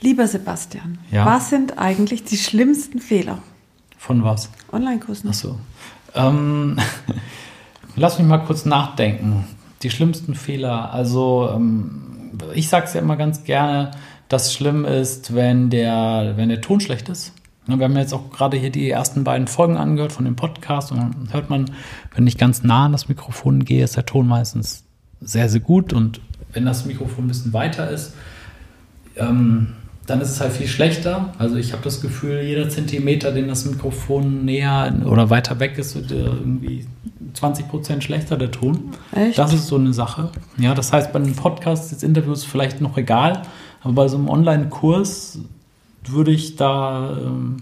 Lieber Sebastian, Ja. was sind eigentlich die schlimmsten Fehler? Von was? Online-Kursen. Ach so. Ähm, lass mich mal kurz nachdenken. Die schlimmsten Fehler. Also, ähm, ich sage es ja immer ganz gerne, dass schlimm ist, wenn der, wenn der Ton schlecht ist. Ja, Wir haben jetzt auch gerade hier die ersten beiden Folgen angehört von dem Podcast und dann hört man, wenn ich ganz nah an das Mikrofon gehe, ist der Ton meistens sehr, sehr gut und wenn das Mikrofon ein bisschen weiter ist, ähm, dann ist es halt viel schlechter. Also ich habe das Gefühl, jeder Zentimeter, den das Mikrofon näher oder weiter weg ist, wird äh, irgendwie 20 Prozent schlechter, der Ton. Echt? Das ist so eine Sache. Ja, das heißt, bei einem Podcast, jetzt Interviews vielleicht noch egal, aber bei so einem Online-Kurs würde ich da ähm,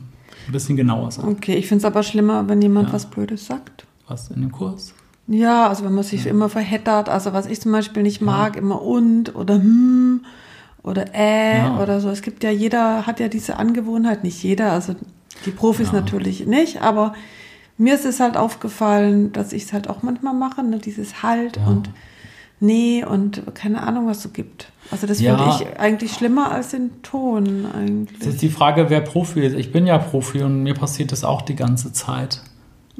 ein bisschen genauer sein. Okay, ich finde es aber schlimmer, wenn jemand Ja. was Blödes sagt. Was in dem Kurs? Ja, also wenn man sich immer verheddert, also was ich zum Beispiel nicht mag, immer und oder hm oder äh Ja. oder so. Es gibt ja jeder hat ja diese Angewohnheit, nicht jeder, also die Profis Ja. natürlich nicht, aber mir ist es halt aufgefallen, dass ich es halt auch manchmal mache, ne, dieses halt Ja. und nee und keine Ahnung, was so gibt. Also das finde ich eigentlich schlimmer als den Ton Das ist eigentlich. die Frage, wer Profi ist. Ich bin ja Profi und mir passiert das auch die ganze Zeit.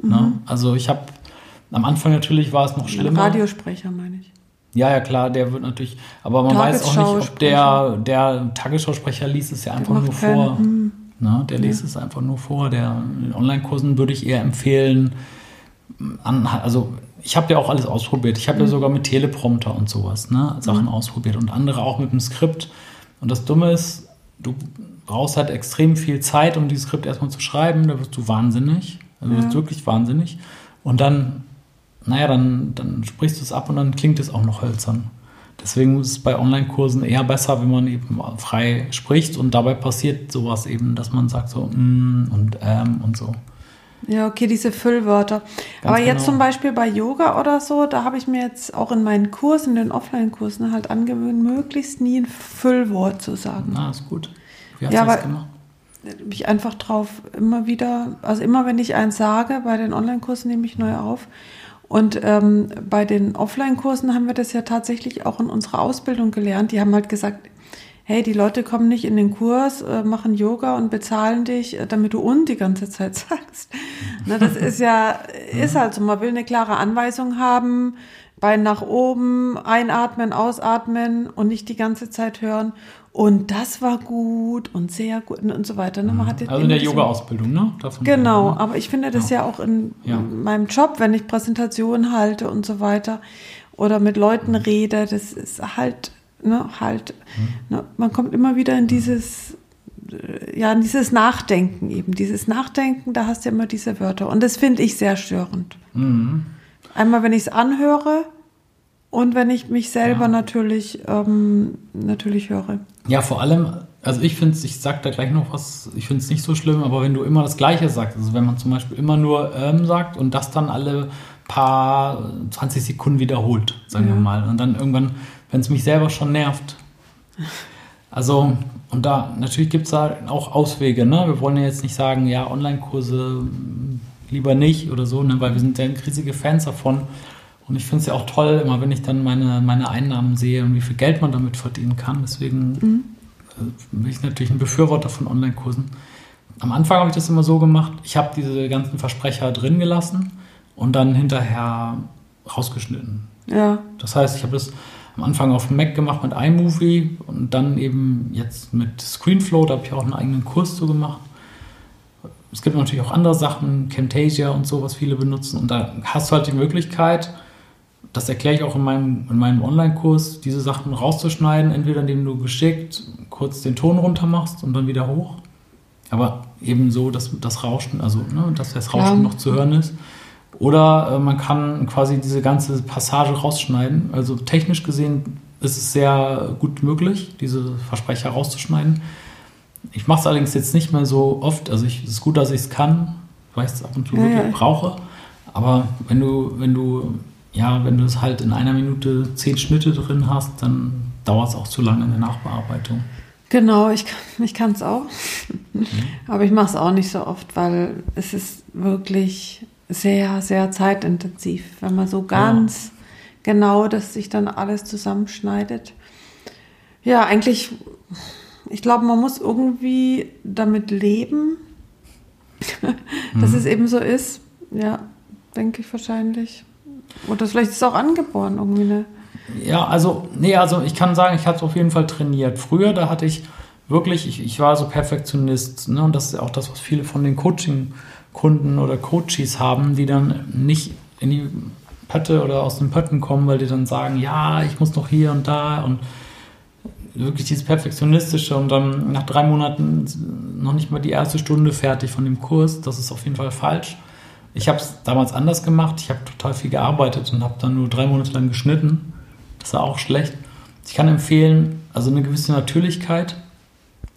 Ne? Also ich habe am Anfang natürlich war es noch Ein schlimmer. Radiosprecher meine ich. Ja, ja, klar, der wird natürlich, aber man weiß auch nicht, ob der, der Tagesschausprecher liest es ja einfach nur keinen- vor. hm. Ne? Der liest es einfach nur vor. Der, in Online-Kursen würde ich eher empfehlen, an, also ich habe ja auch alles ausprobiert. Ich habe Mhm. ja sogar mit Teleprompter und sowas, ne, Sachen ausprobiert und andere auch mit dem Skript. Und das Dumme ist, du brauchst halt extrem viel Zeit, um dieses Skript erstmal zu schreiben. Da wirst du wahnsinnig. Also du wirst Ja. wirklich wahnsinnig. Und dann, naja, dann, dann sprichst du es ab und dann klingt es auch noch hölzern. Deswegen ist es bei Online-Kursen eher besser, wenn man eben frei spricht und dabei passiert sowas eben, dass man sagt so mm und ähm und so. Ja, okay, diese Füllwörter. Ganz Aber jetzt genau. zum Beispiel bei Yoga oder so, da habe ich mir jetzt auch in meinen Kursen, in den Offline-Kursen halt angewöhnt, möglichst nie ein Füllwort zu sagen. Na, ist gut. Wie hast Ja, du das gemacht? Ich einfach drauf immer wieder, also immer wenn ich eins sage, bei den Online-Kursen nehme ich neu auf. Und ähm, bei den Offline-Kursen haben wir das ja tatsächlich auch in unserer Ausbildung gelernt. Die haben halt gesagt, hey, die Leute kommen nicht in den Kurs, äh, machen Yoga und bezahlen dich, äh, damit du und die ganze Zeit sagst. Na, das ist ja, ist halt so. Man will eine klare Anweisung haben, Bein nach oben, einatmen, ausatmen und nicht die ganze Zeit hören. Und das war gut und sehr gut und so weiter. Ne? Man hat jetzt Also in der Yoga-Ausbildung, ne? Davon Genau, ne? aber ich finde das ja, auch in Ja. meinem Job, wenn ich Präsentationen halte und so weiter oder mit Leuten Mhm. rede, das ist halt, ne, halt, Mhm. ne, man kommt immer wieder in dieses, äh, ja, in dieses Nachdenken eben. Dieses Nachdenken, da hast du immer diese Wörter. Und das finde ich sehr störend. Mhm. Einmal, wenn ich es anhöre und wenn ich mich selber Ja. natürlich, ähm, natürlich höre. Ja, vor allem, also ich finde es, ich sag da gleich noch was, ich finde es nicht so schlimm, aber wenn du immer das Gleiche sagst, also wenn man zum Beispiel immer nur ähm sagt und das dann alle paar 20 Sekunden wiederholt, sagen wir Ja. mal, und dann irgendwann, wenn es mich selber schon nervt. Also, und da, natürlich gibt es da auch Auswege, ne? Wir wollen ja jetzt nicht sagen, ja, Online-Kurse lieber nicht oder so, ne? weil wir sind ja riesige Fans davon. Und ich finde es ja auch toll, immer wenn ich dann meine, meine Einnahmen sehe und wie viel Geld man damit verdienen kann. Deswegen äh, bin ich natürlich ein Befürworter von Online-Kursen. Am Anfang habe ich das immer so gemacht, ich habe diese ganzen Versprecher drin gelassen und dann hinterher rausgeschnitten. Ja, Das heißt, ich habe das am Anfang auf dem Mac gemacht mit iMovie und dann eben jetzt mit ScreenFlow, da habe ich auch einen eigenen Kurs zu gemacht. Es gibt natürlich auch andere Sachen, Camtasia und so, was viele benutzen. Und da hast du halt die Möglichkeit, das erkläre ich auch in meinem, in meinem Online-Kurs, diese Sachen rauszuschneiden, entweder indem du geschickt kurz den Ton runter machst und dann wieder hoch. Aber eben so, dass das Rauschen, also ne, dass das Rauschen Ja. noch zu hören ist. Oder äh, man kann quasi diese ganze Passage rausschneiden. Also technisch gesehen ist es sehr gut möglich, diese Versprecher rauszuschneiden. Ich mache es allerdings jetzt nicht mehr so oft. Also ich, es ist gut, dass ich es kann, weil ich es ab und zu Ja, wirklich ja. brauche. Aber wenn du, wenn du, ja, wenn du es halt in einer Minute zehn Schnitte drin hast, dann dauert es auch zu lange in der Nachbearbeitung. Genau, ich, kann- ich kann es auch. Aber ich mache es auch nicht so oft, weil es ist wirklich sehr, sehr zeitintensiv, wenn man so ganz genau das sich dann alles zusammenschneidet. Ja, eigentlich ich glaube, man muss irgendwie damit leben, dass mhm. es eben so ist. Ja, denke ich wahrscheinlich. Oder vielleicht ist es auch angeboren irgendwie. Ne? Ja, also, nee, also ich kann sagen, ich habe es auf jeden Fall trainiert. Früher, da hatte ich wirklich, ich, ich war so Perfektionist. Ne? Und das ist auch das, was viele von den Coaching-Kunden oder Coaches haben, die dann nicht in die Pötte oder aus den Pötten kommen, weil die dann sagen, ja, ich muss noch hier und da und wirklich dieses Perfektionistische und dann nach drei Monaten noch nicht mal die erste Stunde fertig von dem Kurs. Das ist auf jeden Fall falsch. Ich habe es damals anders gemacht. Ich habe total viel gearbeitet und habe dann nur drei Monate lang geschnitten. Das war auch schlecht. Ich kann empfehlen, also eine gewisse Natürlichkeit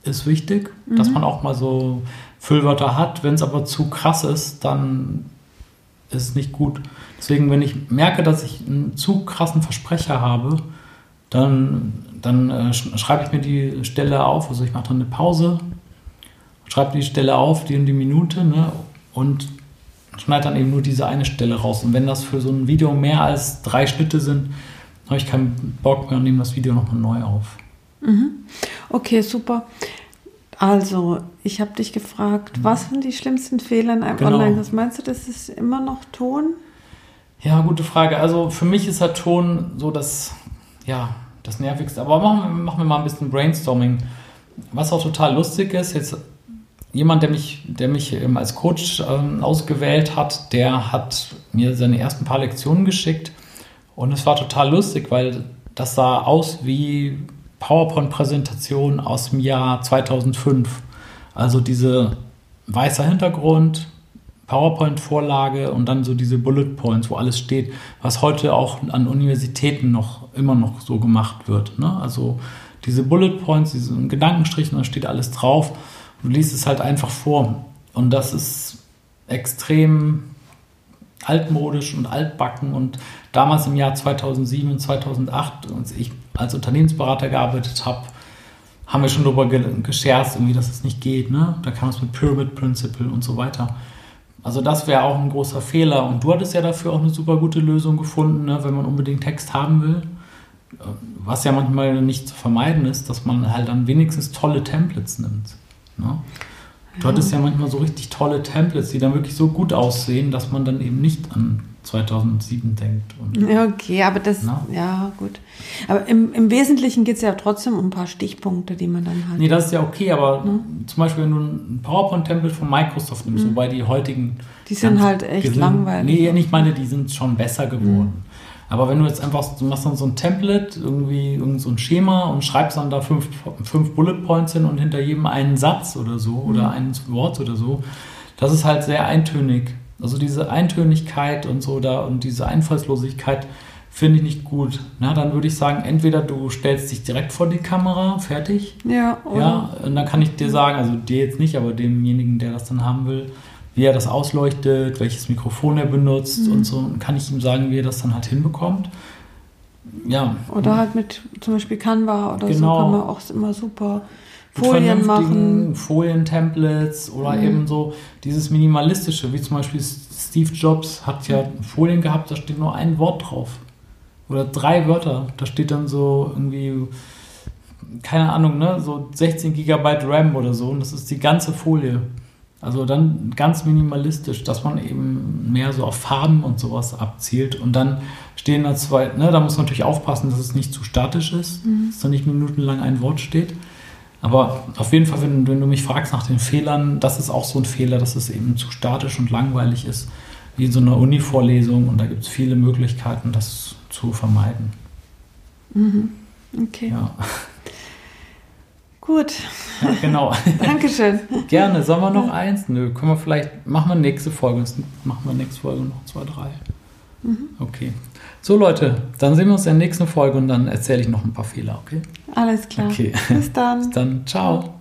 ist wichtig, mhm. dass man auch mal so Füllwörter hat. Wenn es aber zu krass ist, dann ist es nicht gut. Deswegen, wenn ich merke, dass ich einen zu krassen Versprecher habe, dann, dann äh, schreibe ich mir die Stelle auf. Also ich mache dann eine Pause, schreibe die Stelle auf, die und die Minute, ne, und schneide dann eben nur diese eine Stelle raus. Und wenn das für so ein Video mehr als drei Schnitte sind, habe ich keinen Bock mehr und nehme das Video nochmal neu auf. Mhm. Okay, super. Also, ich habe dich gefragt, mhm. was sind die schlimmsten Fehler in einem genau. Online-Kurs? Meinst du, das ist immer noch Ton? Ja, gute Frage. Also für mich ist der Ton so das, ja, das Nervigste. Aber machen wir, machen wir mal ein bisschen Brainstorming. Was auch total lustig ist, jetzt jemand, der mich, der mich als Coach ähm, ausgewählt hat, der hat mir seine ersten paar Lektionen geschickt und es war total lustig, weil das sah aus wie PowerPoint-Präsentation aus dem Jahr 2005. Also diese weißer Hintergrund, PowerPoint-Vorlage und dann so diese Bullet Points, wo alles steht, was heute auch an Universitäten noch immer noch so gemacht wird. Ne? Also diese Bullet Points, diese Gedankenstrichen, da steht alles drauf. Du liest es halt einfach vor. Und das ist extrem altmodisch und altbacken. Und damals im Jahr 2007 und 2008, als ich als Unternehmensberater gearbeitet habe, haben wir schon darüber gescherzt, irgendwie, dass es nicht geht. Ne? Da kam es mit Pyramid Principle und so weiter. Also das wäre auch ein großer Fehler. Und du hattest ja dafür auch eine super gute Lösung gefunden, ne? wenn man unbedingt Text haben will. Was ja manchmal nicht zu vermeiden ist, dass man halt dann wenigstens tolle Templates nimmt. Ne? Du ja. hattest ja manchmal so richtig tolle Templates, die dann wirklich so gut aussehen, dass man dann eben nicht an 2007 denkt. Okay, aber das, na? ja, gut. Aber im, im Wesentlichen geht es ja trotzdem um ein paar Stichpunkte, die man dann hat. Nee, das ist ja okay, aber mhm. zum Beispiel, wenn du ein PowerPoint-Template von Microsoft nimmst, mhm. wobei die heutigen. Die sind halt echt langweilig. Nee, ich meine, die sind schon besser geworden. Mhm. Aber wenn du jetzt einfach, du machst dann so ein Template, irgendwie irgend so ein Schema und schreibst dann da fünf, fünf Bullet Points hin und hinter jedem einen Satz oder so oder mhm. ein Wort oder so, das ist halt sehr eintönig. Also diese Eintönigkeit und so da und diese Einfallslosigkeit finde ich nicht gut. Na, dann würde ich sagen, entweder du stellst dich direkt vor die Kamera, fertig. Ja, oder? Ja, und dann kann ich dir sagen, also dir jetzt nicht, aber demjenigen, der das dann haben will, wie er das ausleuchtet, welches Mikrofon er benutzt mhm. und so, und kann ich ihm sagen, wie er das dann halt hinbekommt. Ja. Oder halt mit zum Beispiel Canva oder genau. so kann man auch immer super Folien machen. Folien-Templates oder mhm. eben so dieses Minimalistische, wie zum Beispiel Steve Jobs hat ja Folien gehabt, da steht nur ein Wort drauf. Oder drei Wörter. Da steht dann so irgendwie, keine Ahnung, ne, so 16 Gigabyte RAM oder so und das ist die ganze Folie. Also dann ganz minimalistisch, dass man eben mehr so auf Farben und sowas abzielt. Und dann stehen da zwei, ne, da muss man natürlich aufpassen, dass es nicht zu statisch ist, mhm. dass da nicht minutenlang ein Wort steht. Aber auf jeden Fall, wenn, wenn, du mich fragst nach den Fehlern, das ist auch so ein Fehler, dass es eben zu statisch und langweilig ist, wie in so einer Uni-Vorlesung. Und da gibt es viele Möglichkeiten, das zu vermeiden. Mhm. Okay. Ja. Gut. Ja, genau. Dankeschön. Gerne. Sollen wir noch eins? Nö, können wir vielleicht, machen wir nächste Folge. Machen wir nächste Folge noch zwei, drei. Mhm. Okay. So Leute, dann sehen wir uns in der nächsten Folge und dann erzähle ich noch ein paar Fehler, okay? Alles klar. Okay. Bis dann. Bis dann. Ciao.